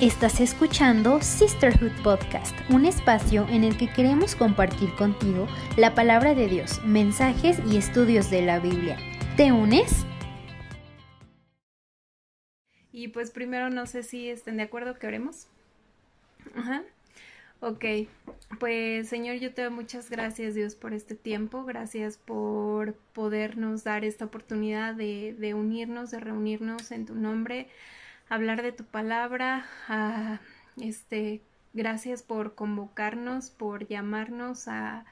Estás escuchando Sisterhood Podcast, un espacio en el que queremos compartir contigo la palabra de Dios, mensajes y estudios de la Biblia. ¿Te unes? Y pues primero no sé si estén de acuerdo que oremos. Ajá. Ok, pues Señor, yo te doy muchas gracias Dios por este tiempo, gracias por podernos dar esta oportunidad de, de unirnos, de reunirnos en tu nombre hablar de tu palabra. Ah, este, gracias por convocarnos, por llamarnos a,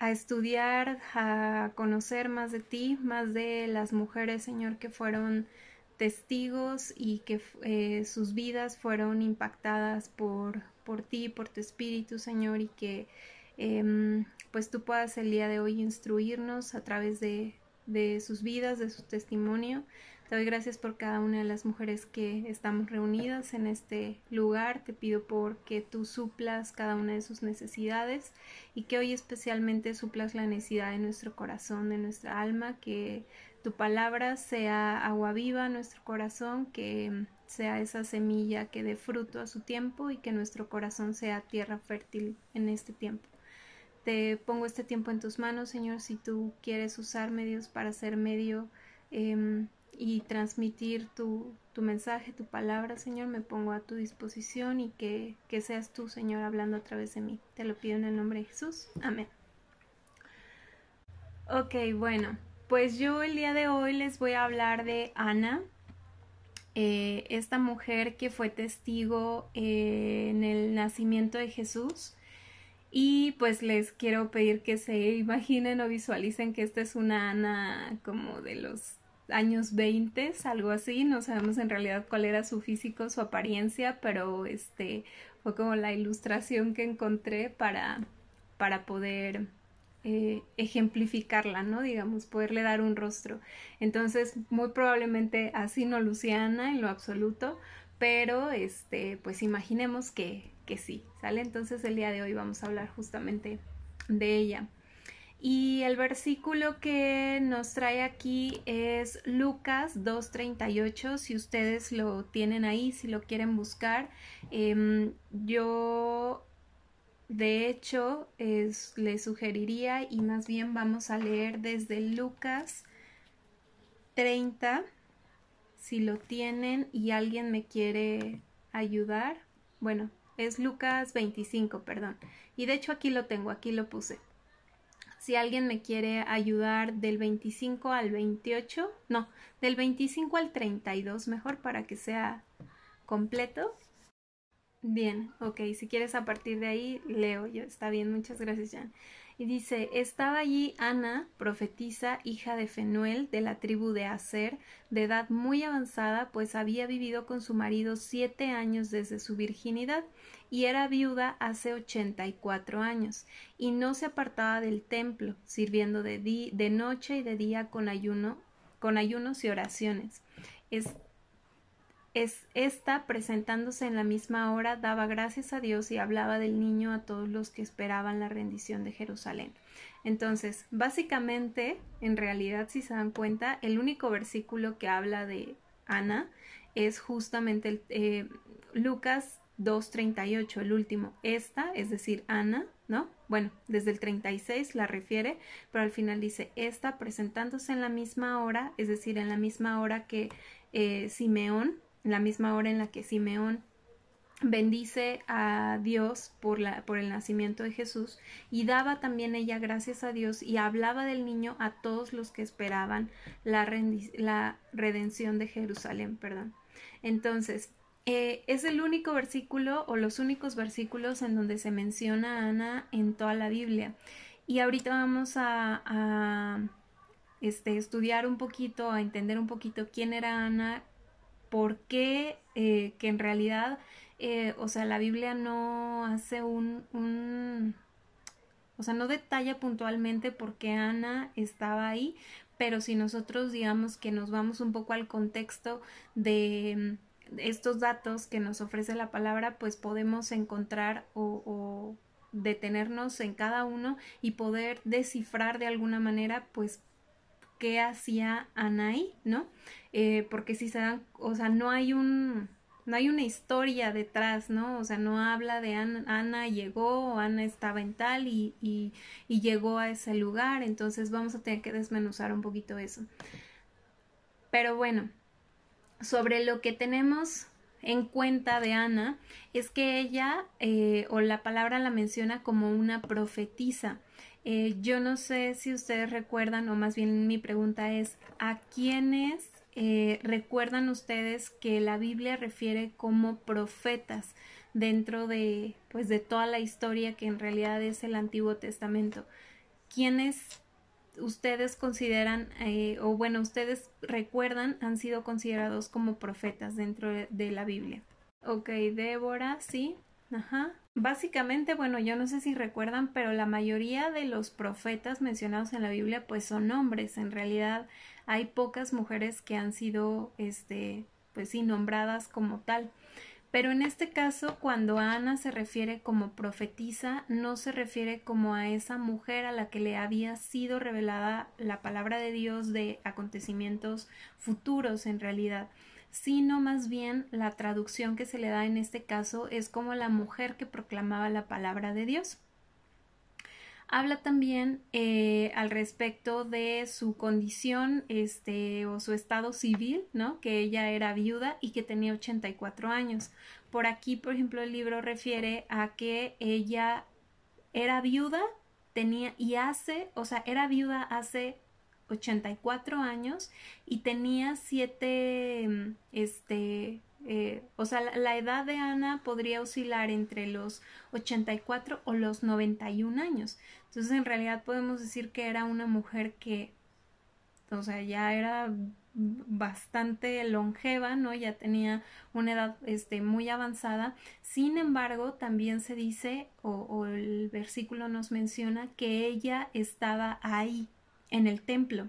a estudiar, a conocer más de ti, más de las mujeres, Señor, que fueron testigos y que eh, sus vidas fueron impactadas por, por ti, por tu espíritu, Señor, y que em, pues tú puedas el día de hoy instruirnos a través de, de sus vidas, de su testimonio. Te doy gracias por cada una de las mujeres que estamos reunidas en este lugar. Te pido por que tú suplas cada una de sus necesidades y que hoy especialmente suplas la necesidad de nuestro corazón, de nuestra alma, que tu palabra sea agua viva en nuestro corazón, que sea esa semilla que dé fruto a su tiempo y que nuestro corazón sea tierra fértil en este tiempo. Te pongo este tiempo en tus manos, Señor, si tú quieres usar medios para ser medio eh, y transmitir tu, tu, mensaje, tu palabra, Señor, me pongo a tu disposición y que, que seas tú, Señor, hablando a través de mí. Te lo pido en el nombre de Jesús. Amén. Ok, bueno, pues yo el día de hoy les voy a hablar de Ana, eh, esta mujer que fue testigo eh, en el nacimiento de Jesús. Y pues les quiero pedir que se imaginen o visualicen que esta es una Ana como de los años 20, algo así, no sabemos en realidad cuál era su físico, su apariencia, pero este fue como la ilustración que encontré para, para poder eh, ejemplificarla, ¿no? Digamos, poderle dar un rostro. Entonces, muy probablemente así no Luciana en lo absoluto, pero este, pues imaginemos que, que sí, ¿sale? Entonces el día de hoy vamos a hablar justamente de ella. Y el versículo que nos trae aquí es Lucas 2.38, si ustedes lo tienen ahí, si lo quieren buscar. Em, yo, de hecho, les sugeriría y más bien vamos a leer desde Lucas 30, si lo tienen y alguien me quiere ayudar. Bueno, es Lucas 25, perdón. Y de hecho aquí lo tengo, aquí lo puse si alguien me quiere ayudar del 25 al 28, no, del 25 al 32 mejor para que sea completo. Bien, ok, si quieres a partir de ahí, leo yo, está bien, muchas gracias, Jan. Y dice, estaba allí Ana, profetisa, hija de Fenuel, de la tribu de Aser, de edad muy avanzada, pues había vivido con su marido siete años desde su virginidad, y era viuda hace ochenta y cuatro años, y no se apartaba del templo, sirviendo de, de noche y de día con ayuno, con ayunos y oraciones. Es es esta presentándose en la misma hora daba gracias a Dios y hablaba del niño a todos los que esperaban la rendición de Jerusalén. Entonces, básicamente, en realidad, si se dan cuenta, el único versículo que habla de Ana es justamente el, eh, Lucas 2.38, el último. Esta, es decir, Ana, ¿no? Bueno, desde el 36 la refiere, pero al final dice, esta presentándose en la misma hora, es decir, en la misma hora que eh, Simeón la misma hora en la que Simeón bendice a Dios por, la, por el nacimiento de Jesús y daba también ella gracias a Dios y hablaba del niño a todos los que esperaban la, la redención de Jerusalén, perdón. Entonces, eh, es el único versículo o los únicos versículos en donde se menciona Ana en toda la Biblia. Y ahorita vamos a, a este, estudiar un poquito, a entender un poquito quién era Ana, por qué eh, que en realidad, eh, o sea, la Biblia no hace un, un, o sea, no detalla puntualmente por qué Ana estaba ahí, pero si nosotros digamos que nos vamos un poco al contexto de estos datos que nos ofrece la palabra, pues podemos encontrar o detenernos en cada uno y poder descifrar de alguna manera, pues, qué hacía Anaí, ¿no? Eh, porque si se dan, o sea, no hay un, no hay una historia detrás, ¿no? O sea, no habla de Ana, Ana llegó, Ana estaba en tal y, y, y llegó a ese lugar, entonces vamos a tener que desmenuzar un poquito eso. Pero bueno, sobre lo que tenemos en cuenta de Ana es que ella, eh, o la palabra la menciona como una profetisa. Eh, yo no sé si ustedes recuerdan, o más bien mi pregunta es, ¿a quiénes eh, recuerdan ustedes que la Biblia refiere como profetas dentro de, pues, de toda la historia que en realidad es el Antiguo Testamento? ¿Quiénes ustedes consideran, eh, o bueno, ustedes recuerdan, han sido considerados como profetas dentro de, la Biblia. Ok, Débora, sí, ajá. Básicamente, bueno, yo no sé si recuerdan, pero la mayoría de los profetas mencionados en la Biblia pues son hombres. En realidad hay pocas mujeres que han sido, este, pues sí, nombradas como tal. Pero en este caso, cuando Ana se refiere como profetisa, no se refiere como a esa mujer a la que le había sido revelada la palabra de Dios de acontecimientos futuros en realidad, sino más bien la traducción que se le da en este caso es como la mujer que proclamaba la palabra de Dios. Habla también eh, al respecto de su condición este, o su estado civil, ¿no? que ella era viuda y que tenía 84 años. Por aquí, por ejemplo, el libro refiere a que ella era viuda, tenía y hace, o sea, era viuda hace 84 años y tenía siete, este, eh, o sea, la, edad de Ana podría oscilar entre los 84 o los 91 años. Entonces, en realidad podemos decir que era una mujer que, o sea, ya era bastante longeva, ¿no? Ya tenía una edad este, muy avanzada. Sin embargo, también se dice, o, o el versículo nos menciona, que ella estaba ahí, en el templo.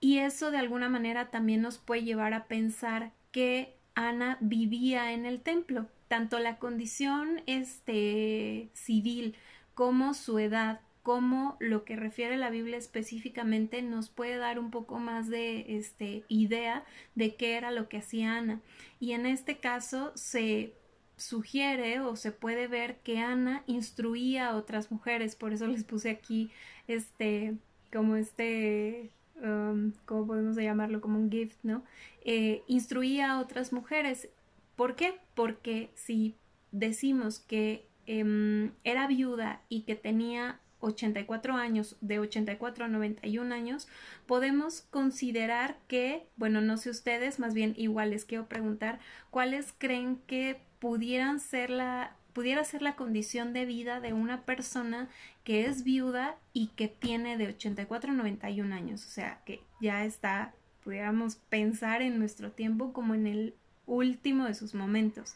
Y eso de alguna manera también nos puede llevar a pensar que Ana vivía en el templo. Tanto la condición este, civil como su edad, como lo que refiere la Biblia específicamente, nos puede dar un poco más de este, idea de qué era lo que hacía Ana. Y en este caso se sugiere o se puede ver que Ana instruía a otras mujeres, por eso les puse aquí este como este Um, ¿cómo podemos llamarlo? Como un gift, ¿no? Eh, instruía a otras mujeres. ¿Por qué? Porque si decimos que em, era viuda y que tenía 84 años, de 84 a 91 años, podemos considerar que, bueno, no sé ustedes, más bien igual les quiero preguntar, ¿cuáles creen que pudieran ser la pudiera ser la condición de vida de una persona que es viuda y que tiene de 84 a 91 años, o sea, que ya está, pudiéramos pensar en nuestro tiempo como en el último de sus momentos.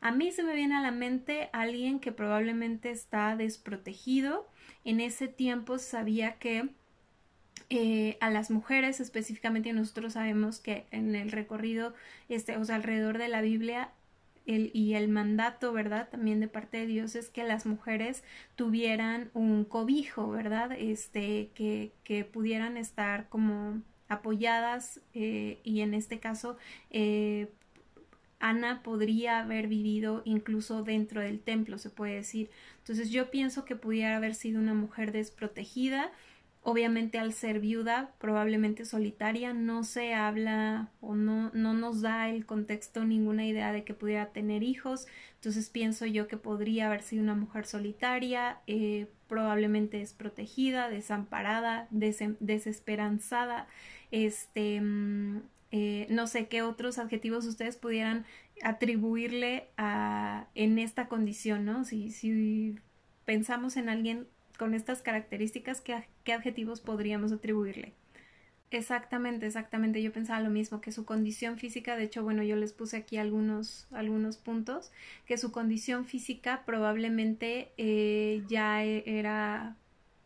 A mí se me viene a la mente alguien que probablemente está desprotegido. En ese tiempo sabía que eh, a las mujeres específicamente nosotros sabemos que en el recorrido, este, o sea, alrededor de la Biblia y el mandato, ¿verdad? También de parte de Dios es que las mujeres tuvieran un cobijo, ¿verdad? Este, que, que pudieran estar como apoyadas eh, y en este caso eh, Ana podría haber vivido incluso dentro del templo, se puede decir. Entonces yo pienso que pudiera haber sido una mujer desprotegida, Obviamente al ser viuda, probablemente solitaria, no se habla o no, no nos da el contexto ninguna idea de que pudiera tener hijos. Entonces pienso yo que podría haber sido una mujer solitaria, eh, probablemente desprotegida, desamparada, desesperanzada. Este, mm, eh, no sé qué otros adjetivos ustedes pudieran atribuirle a, en esta condición, ¿no? Si, si pensamos en alguien con estas características, ¿qué, adjetivos podríamos atribuirle? Exactamente, exactamente. Yo pensaba lo mismo, que su condición física, de hecho, bueno, yo les puse aquí algunos, algunos puntos, que su condición física probablemente eh, ya e, era,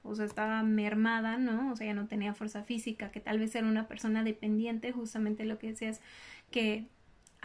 o sea, estaba mermada, ¿no? O sea, ya no tenía fuerza física, que tal vez era una persona dependiente, justamente lo que decías, que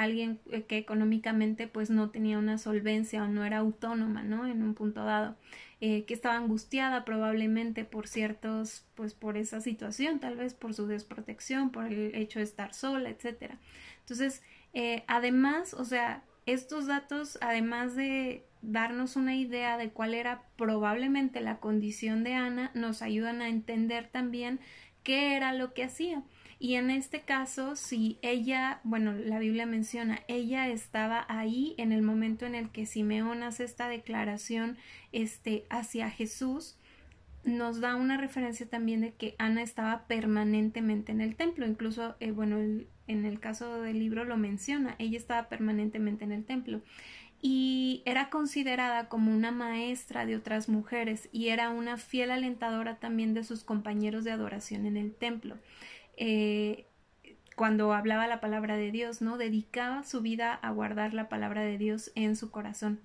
alguien eh, que económicamente pues no tenía una solvencia o no era autónoma, ¿no? En un punto dado. Eh, que estaba angustiada probablemente por ciertos, pues por esa situación, tal vez por su desprotección, por el hecho de estar sola, etcétera. Entonces, Eh, además, o sea, estos datos, además de darnos una idea de cuál era probablemente la condición de Ana, nos ayudan a entender también qué era lo que hacía. Y en este caso, si ella, bueno, la Biblia menciona, ella estaba ahí en el momento en el que Simeón hace esta declaración este, hacia Jesús, nos da una referencia también de que Ana estaba permanentemente en el templo. Incluso, eh, bueno, en el caso del libro lo menciona, ella estaba permanentemente en el templo y era considerada como una maestra de otras mujeres y era una fiel alentadora también de sus compañeros de adoración en el templo. Eh, cuando hablaba la palabra de Dios, ¿no? Dedicaba su vida a guardar la palabra de Dios en su corazón.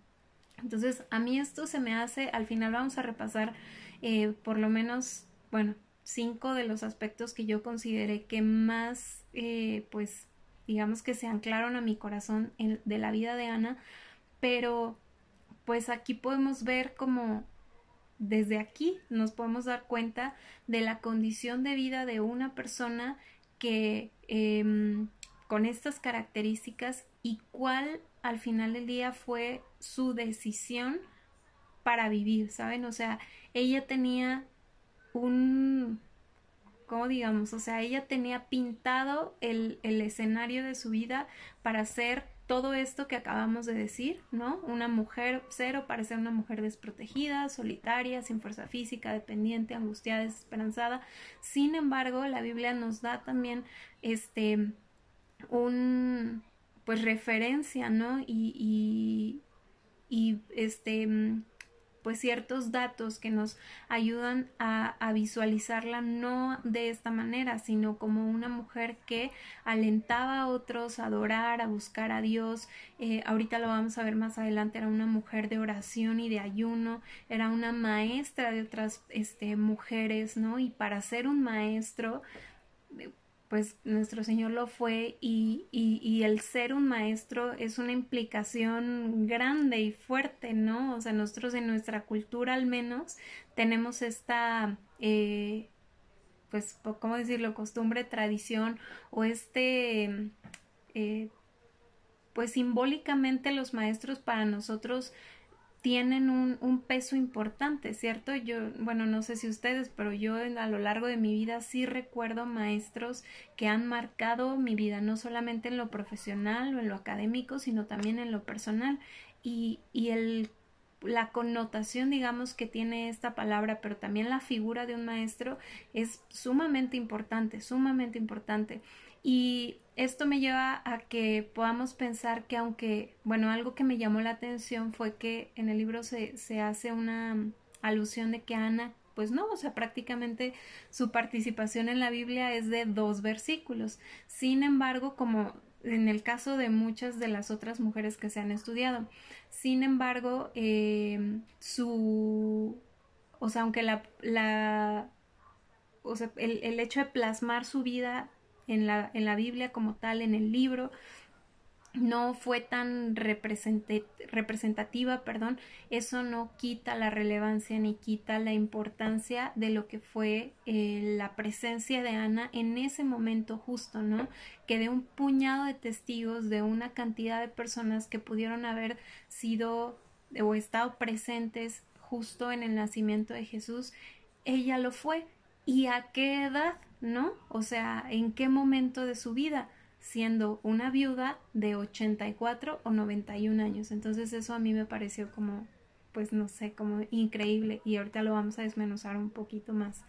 Entonces, a mí esto se me hace, al final vamos a repasar eh, por lo menos, bueno, cinco de los aspectos que yo consideré que más, eh, pues, digamos que se anclaron a mi corazón de la vida de Ana, pero pues aquí podemos ver como desde aquí nos podemos dar cuenta de la condición de vida de una persona que em, con estas características y cuál al final del día fue su decisión para vivir, ¿saben? O sea, ella tenía un, ¿cómo digamos? O sea, ella tenía pintado el, el escenario de su vida para ser todo esto que acabamos de decir, ¿no? Una mujer cero parece una mujer desprotegida, solitaria, sin fuerza física, dependiente, angustiada, desesperanzada. Sin embargo, la Biblia nos da también este un pues referencia, ¿no? Y, y, y este pues ciertos datos que nos ayudan a, visualizarla no de esta manera, sino como una mujer que alentaba a otros a adorar, a buscar a Dios. Eh, ahorita lo vamos a ver más adelante, era una mujer de oración y de ayuno, era una maestra de otras este, mujeres, ¿no? Y para ser un maestro, pues nuestro Señor lo fue y, y, el ser un maestro es una implicación grande y fuerte, ¿no? O sea, nosotros en nuestra cultura al menos tenemos esta, eh, pues, ¿cómo decirlo? Costumbre, tradición o este, eh, pues simbólicamente los maestros para nosotros tienen un, un, peso importante, ¿cierto? Yo, bueno, no sé si ustedes, pero yo a lo largo de mi vida sí recuerdo maestros que han marcado mi vida, no solamente en lo profesional o en lo académico, sino también en lo personal. Y, y el la connotación, digamos, que tiene esta palabra, pero también la figura de un maestro es sumamente importante, sumamente importante. Y esto me lleva a que podamos pensar que aunque, bueno, algo que me llamó la atención fue que en el libro se, se hace una alusión de que Ana, pues no, o sea, prácticamente su participación en la Biblia es de dos versículos. Sin embargo, como en el caso de muchas de las otras mujeres que se han estudiado. Sin embargo, eh, su, o sea, aunque la, la o sea, el, el, hecho de plasmar su vida en la, en la Biblia como tal, en el libro, no fue tan representativa, perdón, eso no quita la relevancia ni quita la importancia de lo que fue eh, la presencia de Ana en ese momento justo, ¿no? Que de un puñado de testigos, de una cantidad de personas que pudieron haber sido o estado presentes justo en el nacimiento de Jesús, ella lo fue. ¿Y a qué edad? ¿no? O sea, ¿en qué momento de su vida? Siendo una viuda de 84 o 91 años. Entonces eso a mí me pareció como, pues no sé, como increíble y ahorita lo vamos a desmenuzar un poquito más.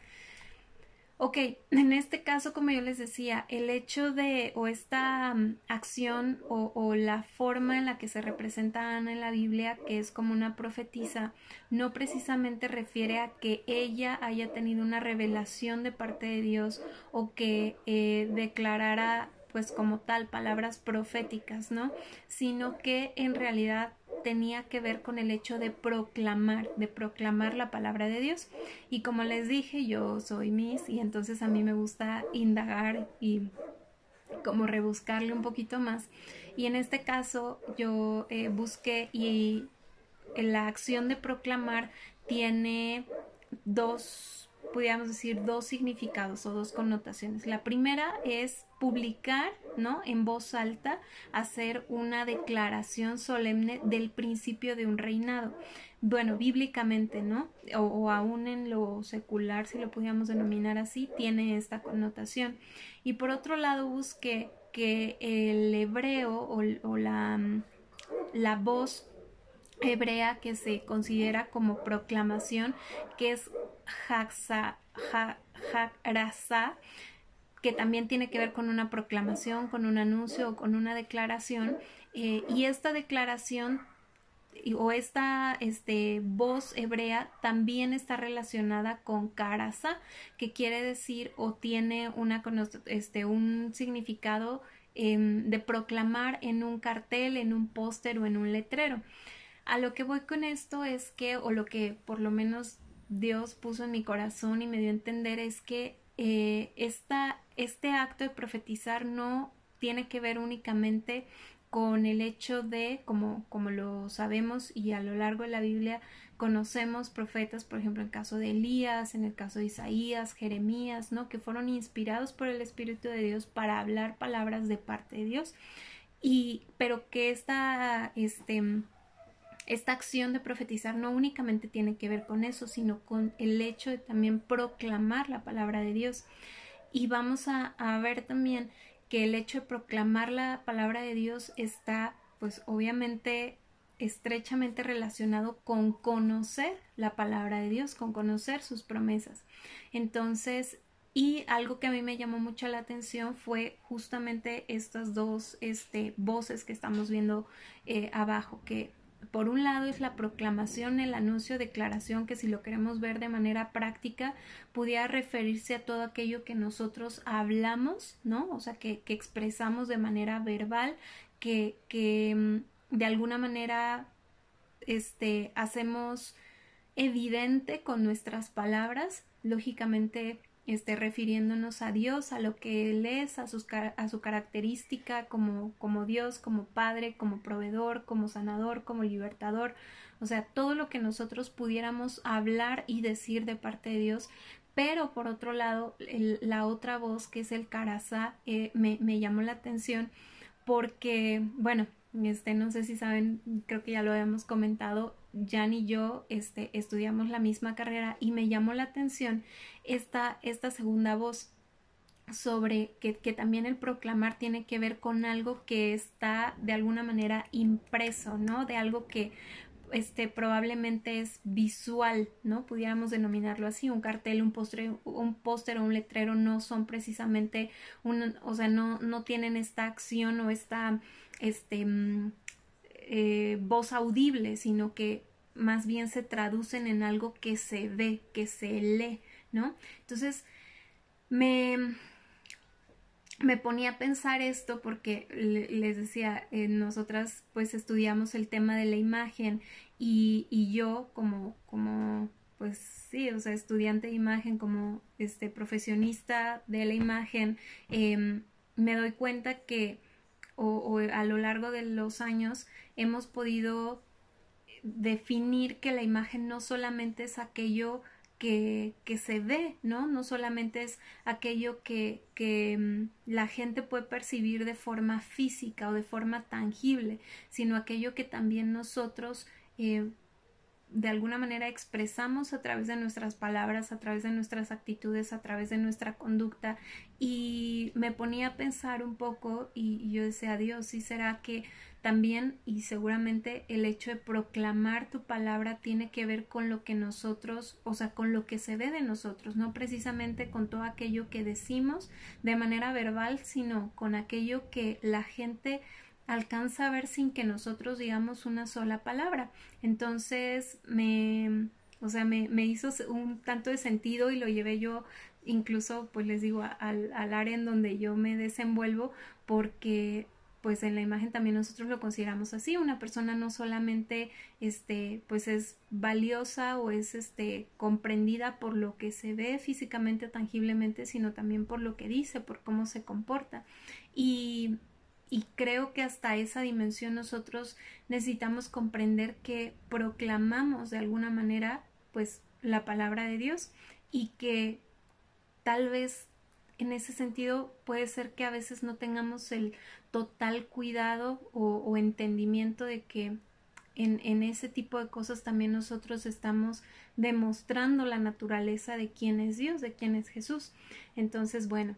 Ok, en este caso, como yo les decía, el hecho de o esta mm, acción o, la forma en la que se representa Ana en la Biblia, que es como una profetisa, no precisamente refiere a que ella haya tenido una revelación de parte de Dios o que eh, declarara pues como tal palabras proféticas, ¿no? Sino que en realidad tenía que ver con el hecho de proclamar, de proclamar la palabra de Dios. Y como les dije, yo soy Miss y entonces a mí me gusta indagar y como rebuscarle un poquito más. Y en este caso yo eh, busqué y la acción de proclamar tiene dos pudiéramos decir, dos significados o dos connotaciones. La primera es publicar, ¿no? En voz alta, hacer una declaración solemne del principio de un reinado. Bueno, bíblicamente, ¿no? O, o aún en lo secular, si lo pudiéramos denominar así, tiene esta connotación. Y por otro lado, busqué que el hebreo o, la, la voz hebrea que se considera como proclamación, que es Haksa, que también tiene que ver con una proclamación, con un anuncio o con una declaración. Eh, y esta declaración o esta este, voz hebrea también está relacionada con karasa, que quiere decir o tiene una, este, un significado em, de proclamar en un cartel, en un póster o en un letrero. A lo que voy con esto es que, o lo que por lo menos Dios puso en mi corazón y me dio a entender es que eh, este acto de profetizar no tiene que ver únicamente con el hecho de, como, como lo sabemos y a lo largo de la Biblia conocemos profetas, por ejemplo, en el caso de Elías, en el caso de Isaías, Jeremías, ¿no? Que fueron inspirados por el Espíritu de Dios para hablar palabras de parte de Dios. Y, pero que esta, este, esta acción de profetizar no únicamente tiene que ver con eso, sino con el hecho de también proclamar la palabra de Dios. Y vamos a, ver también que el hecho de proclamar la palabra de Dios está, pues obviamente, estrechamente relacionado con conocer la palabra de Dios, con conocer sus promesas. Entonces, y algo que a mí me llamó mucho la atención fue justamente estas dos este, voces que estamos viendo eh, abajo, que por un lado es la proclamación, el anuncio, declaración, que si lo queremos ver de manera práctica, pudiera referirse a todo aquello que nosotros hablamos, ¿no? O sea, que, que expresamos de manera verbal, que, que mm, de alguna manera este, hacemos evidente con nuestras palabras, lógicamente este, refiriéndonos a Dios, a lo que Él es, a, sus, a su característica como, como Dios, como Padre, como proveedor, como sanador, como libertador, o sea, todo lo que nosotros pudiéramos hablar y decir de parte de Dios, pero por otro lado, la otra voz que es el Carazá eh, me, me llamó la atención porque, bueno, este, no sé si saben, creo que ya lo habíamos comentado, Jan y yo este, estudiamos la misma carrera y me llamó la atención esta, esta segunda voz sobre que, que, también el proclamar tiene que ver con algo que está de alguna manera impreso, ¿no? De algo que este probablemente es visual, ¿no? Pudiéramos denominarlo así, un cartel, un póster, un póster o un letrero no son precisamente un, o sea, no, no tienen esta acción o esta este, mm, eh, voz audible, sino que más bien se traducen en algo que se ve, que se lee, ¿no? Entonces, me, me ponía a pensar esto porque les decía, eh, nosotras pues estudiamos el tema de la imagen y, y yo como, como pues sí, o sea, estudiante de imagen, como este profesionista de la imagen, em, me doy cuenta que o, a lo largo de los años hemos podido definir que la imagen no solamente es aquello que, que, se ve, ¿no? No solamente es aquello que, que mm, la gente puede percibir de forma física o de forma tangible, sino aquello que también nosotros eh, de alguna manera expresamos a través de nuestras palabras, a través de nuestras actitudes, a través de nuestra conducta. Y me ponía a pensar un poco y, yo decía, Dios, ¿sí será que también y seguramente el hecho de proclamar tu palabra tiene que ver con lo que nosotros, o sea, con lo que se ve de nosotros, no precisamente con todo aquello que decimos de manera verbal, sino con aquello que la gente alcanza a ver sin que nosotros digamos una sola palabra. Entonces me, o sea, me, me hizo un tanto de sentido y lo llevé yo incluso, pues les digo, al, al área en donde yo me desenvuelvo porque pues en la imagen también nosotros lo consideramos así una persona no solamente este pues es valiosa o es este comprendida por lo que se ve físicamente tangiblemente sino también por lo que dice por cómo se comporta y y creo que hasta esa dimensión nosotros necesitamos comprender que proclamamos de alguna manera pues la palabra de Dios y que tal vez en ese sentido puede ser que a veces no tengamos el total cuidado o, entendimiento de que en, ese tipo de cosas también nosotros estamos demostrando la naturaleza de quién es Dios, de quién es Jesús. Entonces, bueno,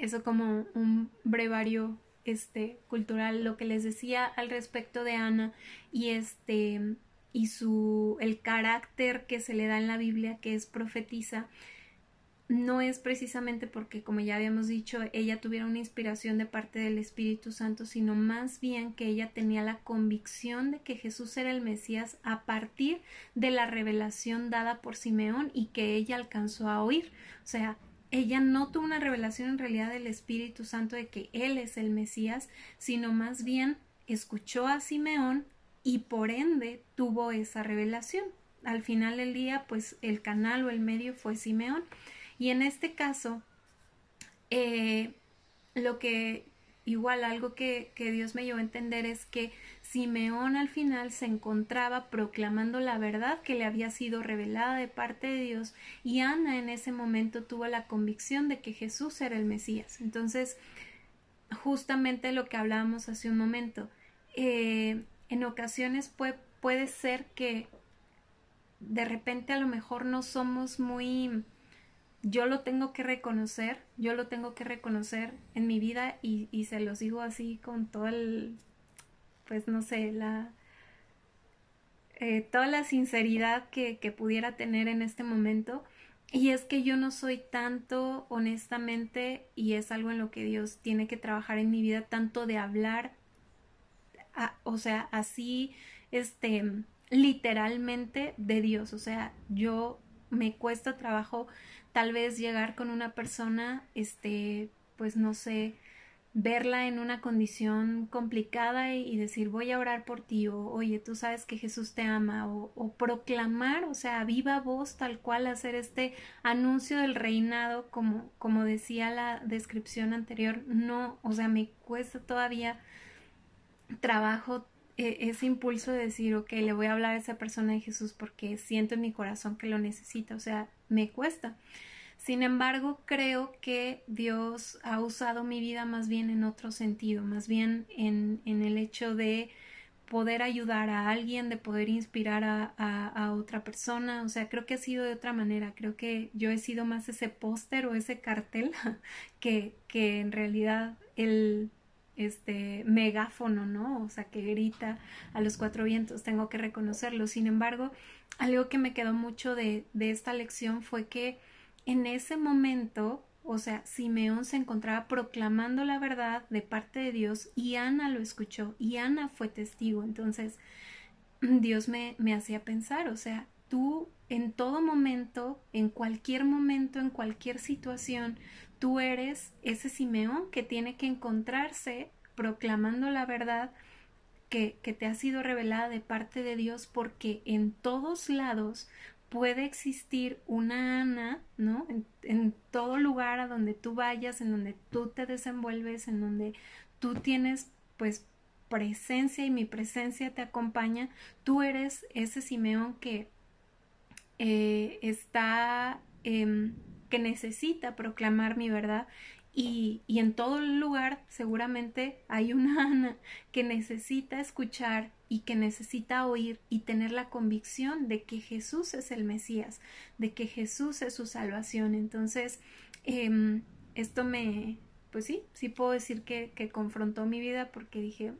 eso como un brevario este cultural lo que les decía al respecto de Ana y este y su el carácter que se le da en la Biblia que es profetiza no es precisamente porque, como ya habíamos dicho, ella tuviera una inspiración de parte del Espíritu Santo, sino más bien que ella tenía la convicción de que Jesús era el Mesías a partir de la revelación dada por Simeón y que ella alcanzó a oír. O sea, ella no tuvo una revelación en realidad del Espíritu Santo de que Él es el Mesías, sino más bien escuchó a Simeón y por ende tuvo esa revelación. Al final del día, pues el canal o el medio fue Simeón. Y en este caso, eh, lo que igual algo que, que, Dios me llevó a entender es que Simeón al final se encontraba proclamando la verdad que le había sido revelada de parte de Dios y Ana en ese momento tuvo la convicción de que Jesús era el Mesías. Entonces, justamente lo que hablábamos hace un momento, eh, en ocasiones puede, puede ser que de repente a lo mejor no somos muy yo lo tengo que reconocer, yo lo tengo que reconocer en mi vida y, y se los digo así con todo el, pues no sé, la, eh, toda la sinceridad que, que pudiera tener en este momento. Y es que yo no soy tanto, honestamente, y es algo en lo que Dios tiene que trabajar en mi vida, tanto de hablar, o sea, así, este, literalmente de Dios. O sea, yo me cuesta trabajo tal vez llegar con una persona, este, pues no sé, verla en una condición complicada y, decir voy a orar por ti o oye tú sabes que Jesús te ama o, proclamar o sea viva voz tal cual hacer este anuncio del reinado como como decía la descripción anterior no o sea me cuesta todavía trabajo e, ese impulso de decir, ok, le voy a hablar a esa persona de Jesús porque siento en mi corazón que lo necesita, o sea, me cuesta. Sin embargo, creo que Dios ha usado mi vida más bien en otro sentido, más bien en, en el hecho de poder ayudar a alguien, de poder inspirar a, a, otra persona. O sea, creo que ha sido de otra manera. Creo que yo he sido más ese póster o ese cartel que, que en realidad el este megáfono, ¿no? O sea, que grita a los cuatro vientos, tengo que reconocerlo. Sin embargo, algo que me quedó mucho de, de esta lección fue que en ese momento, o sea, Simeón se encontraba proclamando la verdad de parte de Dios y Ana lo escuchó y Ana fue testigo. Entonces, Dios me, me hacía pensar, o sea, tú en todo momento, en cualquier momento, en cualquier situación, Tú eres ese Simeón que tiene que encontrarse proclamando la verdad que, que, te ha sido revelada de parte de Dios porque en todos lados puede existir una Ana, ¿no? En, todo lugar a donde tú vayas, en donde tú te desenvuelves, en donde tú tienes pues presencia y mi presencia te acompaña, tú eres ese Simeón que eh, está... Eh, que necesita proclamar mi verdad y, y, en todo lugar seguramente hay una Ana que necesita escuchar y que necesita oír y tener la convicción de que Jesús es el Mesías, de que Jesús es su salvación. Entonces, eh, esto me, pues sí, sí puedo decir que, que confrontó mi vida porque dije,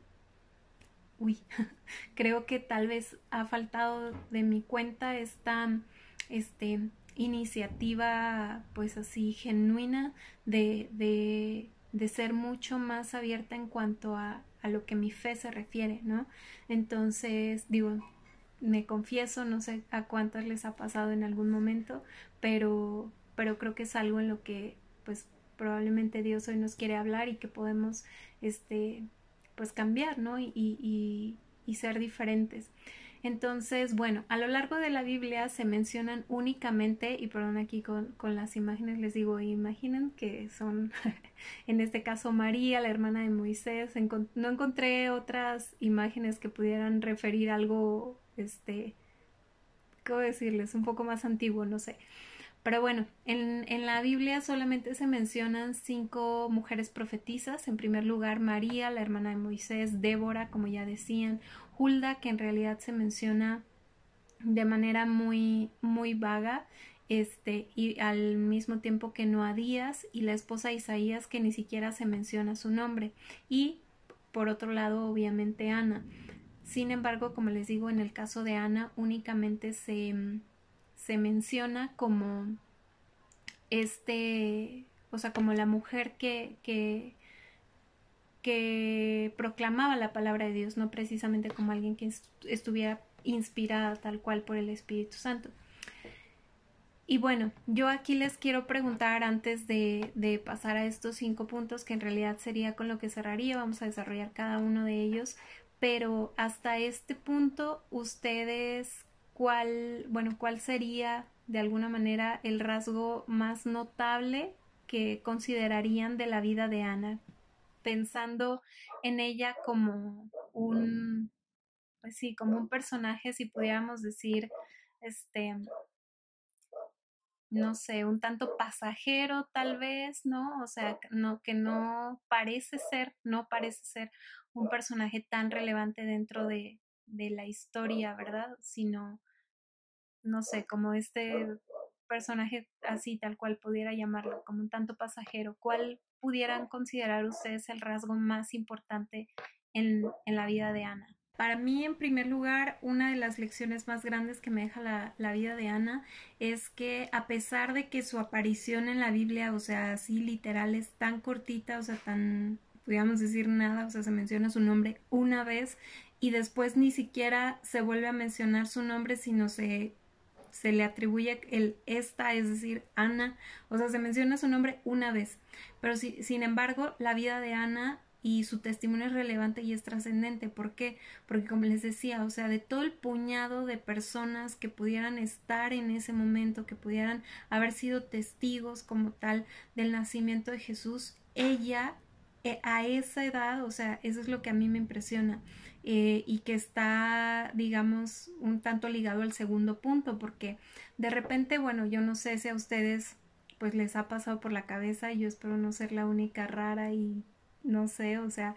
uy, creo que tal vez ha faltado de mi cuenta esta, este, iniciativa pues así genuina de, de, de ser mucho más abierta en cuanto a, a, lo que mi fe se refiere, ¿no? Entonces, digo, me confieso, no sé a cuántos les ha pasado en algún momento, pero, pero creo que es algo en lo que pues probablemente Dios hoy nos quiere hablar y que podemos este pues cambiar, ¿no? Y, y, y ser diferentes. Entonces, bueno, a lo largo de la Biblia se mencionan únicamente, y perdón aquí con, con las imágenes les digo, imaginen que son, en este caso, María, la hermana de Moisés. no encontré otras imágenes que pudieran referir algo, este, ¿cómo decirles? Un poco más antiguo, no sé. Pero bueno, en, en, la Biblia solamente se mencionan cinco mujeres profetizas. En primer lugar, María, la hermana de Moisés, Débora, como ya decían, Hulda, que en realidad se menciona de manera muy, muy vaga, este, y al mismo tiempo que Noadías y la esposa Isaías, que ni siquiera se menciona su nombre. Y por otro lado, obviamente, Ana. Sin embargo, como les digo, en el caso de Ana únicamente se, se menciona como este, o sea, como la mujer que, que, que proclamaba la palabra de Dios, no precisamente como alguien que estuviera inspirada tal cual por el Espíritu Santo. Y bueno, yo aquí les quiero preguntar antes de, de, pasar a estos cinco puntos, que en realidad sería con lo que cerraría, vamos a desarrollar cada uno de ellos, pero hasta este punto, ustedes, ¿cuál, bueno, cuál sería de alguna manera el rasgo más notable que considerarían de la vida de Ana, pensando en ella como un, pues sí, como un personaje, si pudiéramos decir, este, no sé, un tanto pasajero tal vez, ¿no? O sea, no, que no parece ser, no parece ser un personaje tan relevante dentro de, de la historia, ¿verdad? Sino, no sé, como este personaje así tal cual pudiera llamarlo, como un tanto pasajero, ¿cuál pudieran considerar ustedes el rasgo más importante en, en la vida de Ana? Para mí, en primer lugar, una de las lecciones más grandes que me deja la, la, vida de Ana es que a pesar de que su aparición en la Biblia, o sea, así literal, es tan cortita, o sea, tan, podríamos decir nada, o sea, se menciona su nombre una vez y después ni siquiera se vuelve a mencionar su nombre, sino se, se le atribuye el esta, es decir, Ana, o sea, se menciona su nombre una vez. Pero si, sin embargo, la vida de Ana y su testimonio es relevante y es trascendente. ¿Por qué? Porque como les decía, o sea, de todo el puñado de personas que pudieran estar en ese momento, que pudieran haber sido testigos como tal del nacimiento de Jesús, ella a esa edad, o sea, eso es lo que a mí me impresiona. Eh, y que está, digamos, un tanto ligado al segundo punto, porque de repente, bueno, yo no sé si a ustedes pues les ha pasado por la cabeza y yo espero no ser la única rara y no sé, o sea,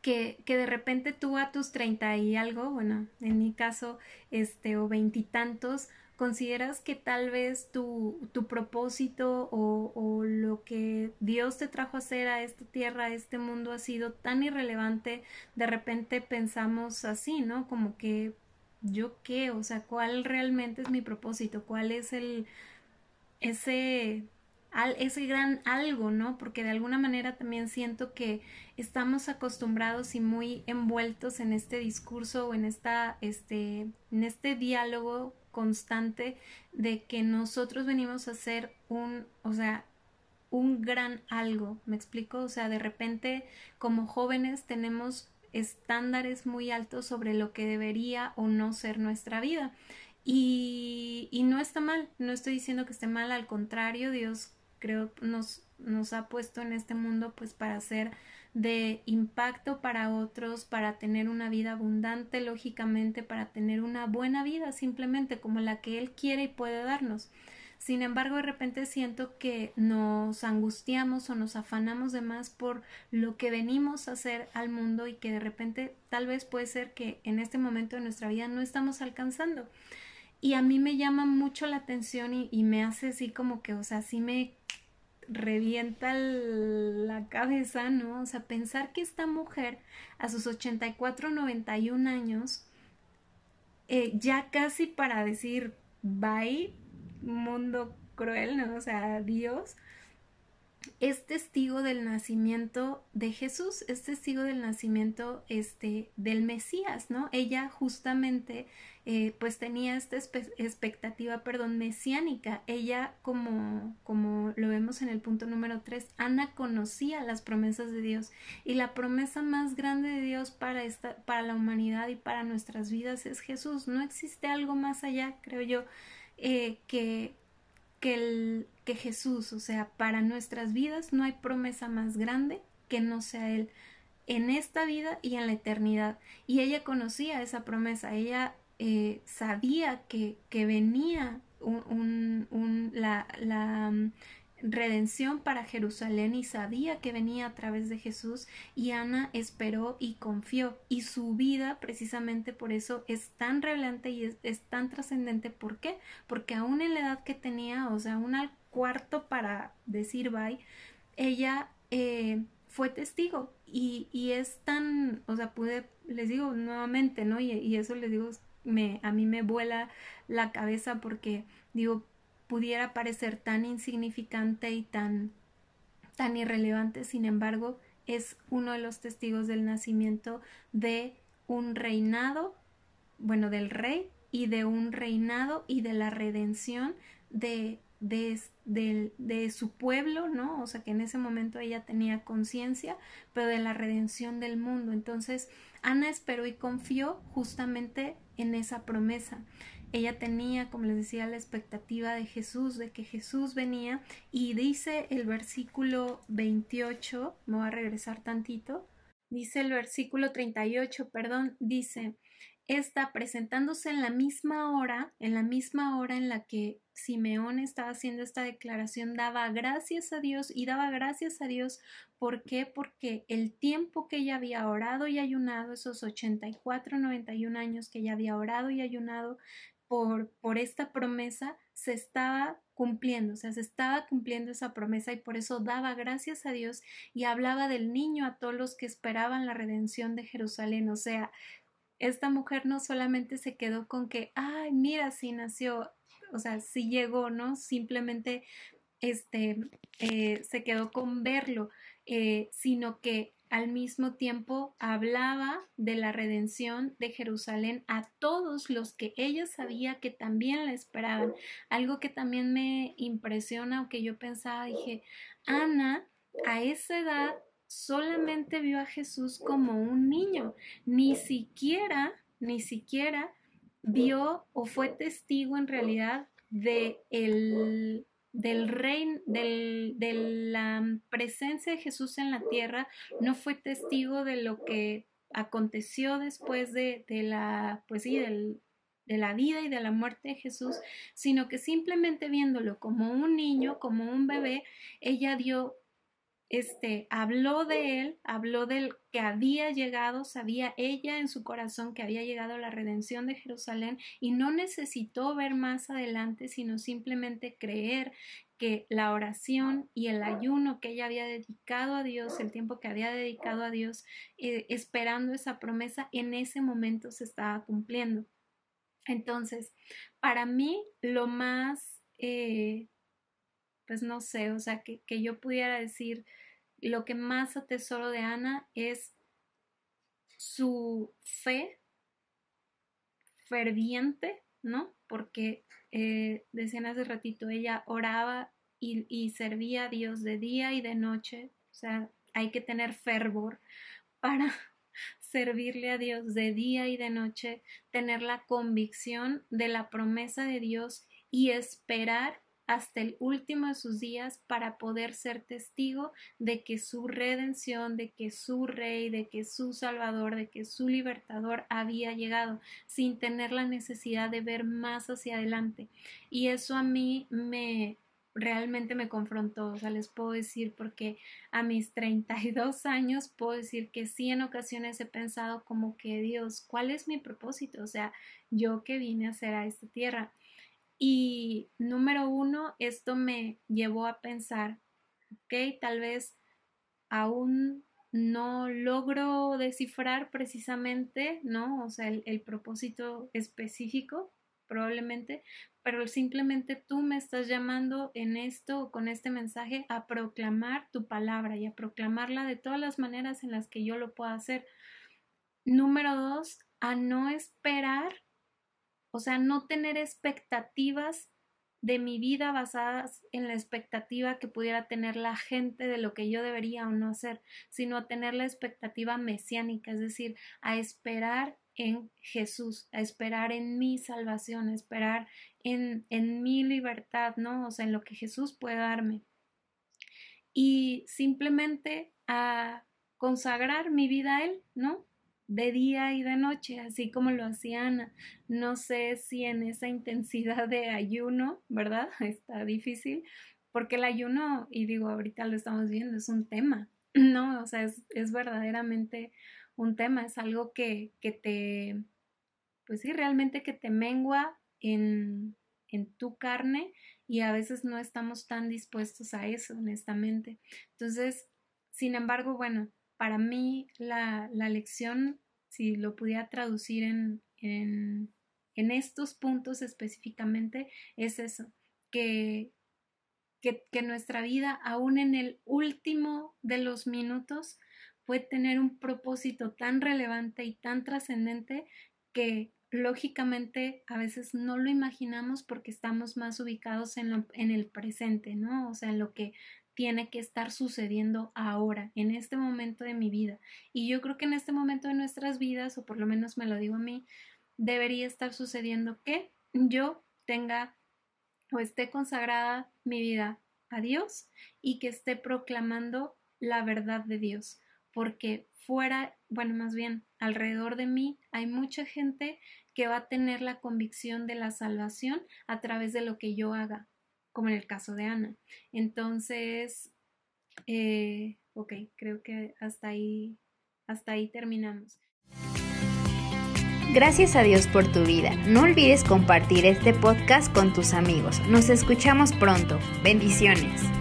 que, que de repente tú a tus treinta y algo, bueno, en mi caso, este, o veintitantos, consideras que tal vez tu, tu propósito o, o, lo que Dios te trajo a hacer a esta tierra, a este mundo, ha sido tan irrelevante, de repente pensamos así, ¿no? Como que yo qué, o sea, ¿cuál realmente es mi propósito? ¿Cuál es el, ese ese gran algo, ¿no? Porque de alguna manera también siento que estamos acostumbrados y muy envueltos en este discurso o en esta, este, en este diálogo constante de que nosotros venimos a ser un, o sea, un gran algo, ¿me explico? O sea, de repente como jóvenes tenemos estándares muy altos sobre lo que debería o no ser nuestra vida. Y, y no está mal, no estoy diciendo que esté mal, al contrario, Dios creo nos, nos ha puesto en este mundo pues para ser de impacto para otros, para tener una vida abundante, lógicamente, para tener una buena vida simplemente como la que Él quiere y puede darnos. Sin embargo, de repente siento que nos angustiamos o nos afanamos de más por lo que venimos a hacer al mundo y que de repente tal vez puede ser que en este momento de nuestra vida no estamos alcanzando. Y a mí me llama mucho la atención y, me hace así como que, o sea, sí me revienta la cabeza, ¿no? O sea, pensar que esta mujer a sus 84, 91 años, eh, ya casi para decir bye, mundo cruel, ¿no? O sea, Dios, es testigo del nacimiento de Jesús, es testigo del nacimiento este, del Mesías, ¿no? Ella justamente eh, pues tenía esta expectativa, perdón, mesiánica. Ella, como, como lo vemos en el punto número 3, Ana conocía las promesas de Dios y la promesa más grande de Dios para, esta, para la humanidad y para nuestras vidas es Jesús. No existe algo más allá, creo yo, eh, que, que, Jesús. O sea, para nuestras vidas no hay promesa más grande que no sea Él en esta vida y en la eternidad. Y ella conocía esa promesa, ella eh, sabía que, venía la, mm, redención para Jerusalén y sabía que venía a través de Jesús y Ana esperó y confió y su vida precisamente por eso es tan revelante y es, tan trascendente. ¿Por qué? Porque aún en la edad que tenía, o sea, un al cuarto para decir bye, ella eh, fue testigo y, y, es tan, o sea, pude, les digo nuevamente, ¿no? Y, y eso les digo me, a mí me vuela la cabeza porque digo, pudiera parecer tan insignificante y tan, tan irrelevante, sin embargo, es uno de los testigos del nacimiento de un reinado, bueno, del rey y de un reinado y de la redención de, de, su pueblo, ¿no? O sea, que en ese momento ella tenía conciencia, pero de la redención del mundo. Entonces, Ana esperó y confió justamente en esa promesa. Ella tenía, como les decía, la expectativa de Jesús, de que Jesús venía y dice el versículo 28, me voy a regresar tantito, dice el versículo 38, perdón, dice, está presentándose en la misma hora, en la misma hora en la que Simeón estaba haciendo esta declaración, daba gracias a Dios y daba gracias a Dios. ¿Por qué? Porque el tiempo que ella había orado y ayunado, esos 84, 91 años que ella había orado y ayunado por, por esta promesa, se estaba cumpliendo, o sea, se estaba cumpliendo esa promesa y por eso daba gracias a Dios y hablaba del niño a todos los que esperaban la redención de Jerusalén, o sea, esta mujer no solamente se quedó con que, ay, mira, sí nació, o sea, sí llegó, ¿no? Simplemente este, eh, se quedó con verlo, eh, sino que al mismo tiempo hablaba de la redención de Jerusalén a todos los que ella sabía que también la esperaban. Algo que también me impresiona o que yo pensaba, dije, Ana a esa edad solamente vio a Jesús como un niño, ni siquiera, ni siquiera vio o fue testigo en realidad de el, del rey, del, de la presencia de Jesús en la tierra, no fue testigo de lo que aconteció después de, de la, pues sí, del, de la vida y de la muerte de Jesús, sino que simplemente viéndolo como un niño, como un bebé, ella dio este, habló de él, habló del que había llegado, sabía ella en su corazón que había llegado la redención de Jerusalén y no necesitó ver más adelante, sino simplemente creer que la oración y el ayuno que ella había dedicado a Dios, el tiempo que había dedicado a Dios, eh, esperando esa promesa, en ese momento se estaba cumpliendo. Entonces, para mí, lo más eh, pues no sé, o sea, que, que yo pudiera decir lo que más atesoro de Ana es su fe ferviente, ¿no? Porque eh, decían hace ratito, ella oraba y, y, servía a Dios de día y de noche, o sea, hay que tener fervor para servirle a Dios de día y de noche, tener la convicción de la promesa de Dios y esperar hasta el último de sus días para poder ser testigo de que su redención, de que su rey, de que su salvador, de que su libertador había llegado sin tener la necesidad de ver más hacia adelante. Y eso a mí me realmente me confrontó, o sea, les puedo decir porque a mis 32 años puedo decir que sí en ocasiones he pensado como que Dios, ¿cuál es mi propósito? O sea, yo que vine a hacer a esta tierra y número uno, esto me llevó a pensar, ok, tal vez aún no logro descifrar precisamente, ¿no? O sea, el, propósito específico, probablemente, pero simplemente tú me estás llamando en esto, con este mensaje, a proclamar tu palabra y a proclamarla de todas las maneras en las que yo lo pueda hacer. Número dos, a no esperar o sea, no tener expectativas de mi vida basadas en la expectativa que pudiera tener la gente de lo que yo debería o no hacer, sino tener la expectativa mesiánica, es decir, a esperar en Jesús, a esperar en mi salvación, a esperar en, en mi libertad, ¿no? O sea, en lo que Jesús puede darme. Y simplemente a consagrar mi vida a Él, ¿no? De día y de noche, así como lo hacía Ana. No sé si en esa intensidad de ayuno, ¿verdad? Está difícil, porque el ayuno, y digo, ahorita lo estamos viendo, es un tema, ¿no? O sea, es, es verdaderamente un tema, es algo que, que te, pues sí, realmente que te mengua en, en tu carne y a veces no estamos tan dispuestos a eso, honestamente. Entonces, sin embargo, bueno, para mí la, lección, si lo pudiera traducir en, en, estos puntos específicamente, es eso, que, que, que nuestra vida, aún en el último de los minutos, puede tener un propósito tan relevante y tan trascendente que lógicamente a veces no lo imaginamos porque estamos más ubicados en, en el presente, ¿no? O sea, en lo que tiene que estar sucediendo ahora, en este momento de mi vida. Y yo creo que en este momento de nuestras vidas, o por lo menos me lo digo a mí, debería estar sucediendo que yo tenga o esté consagrada mi vida a Dios y que esté proclamando la verdad de Dios, porque fuera, bueno, más bien alrededor de mí hay mucha gente que va a tener la convicción de la salvación a través de lo que yo haga, como en el caso de Ana. Entonces, eh, ok, creo que hasta ahí, hasta ahí terminamos. Gracias a Dios por tu vida. No olvides compartir este podcast con tus amigos. Nos escuchamos pronto. Bendiciones.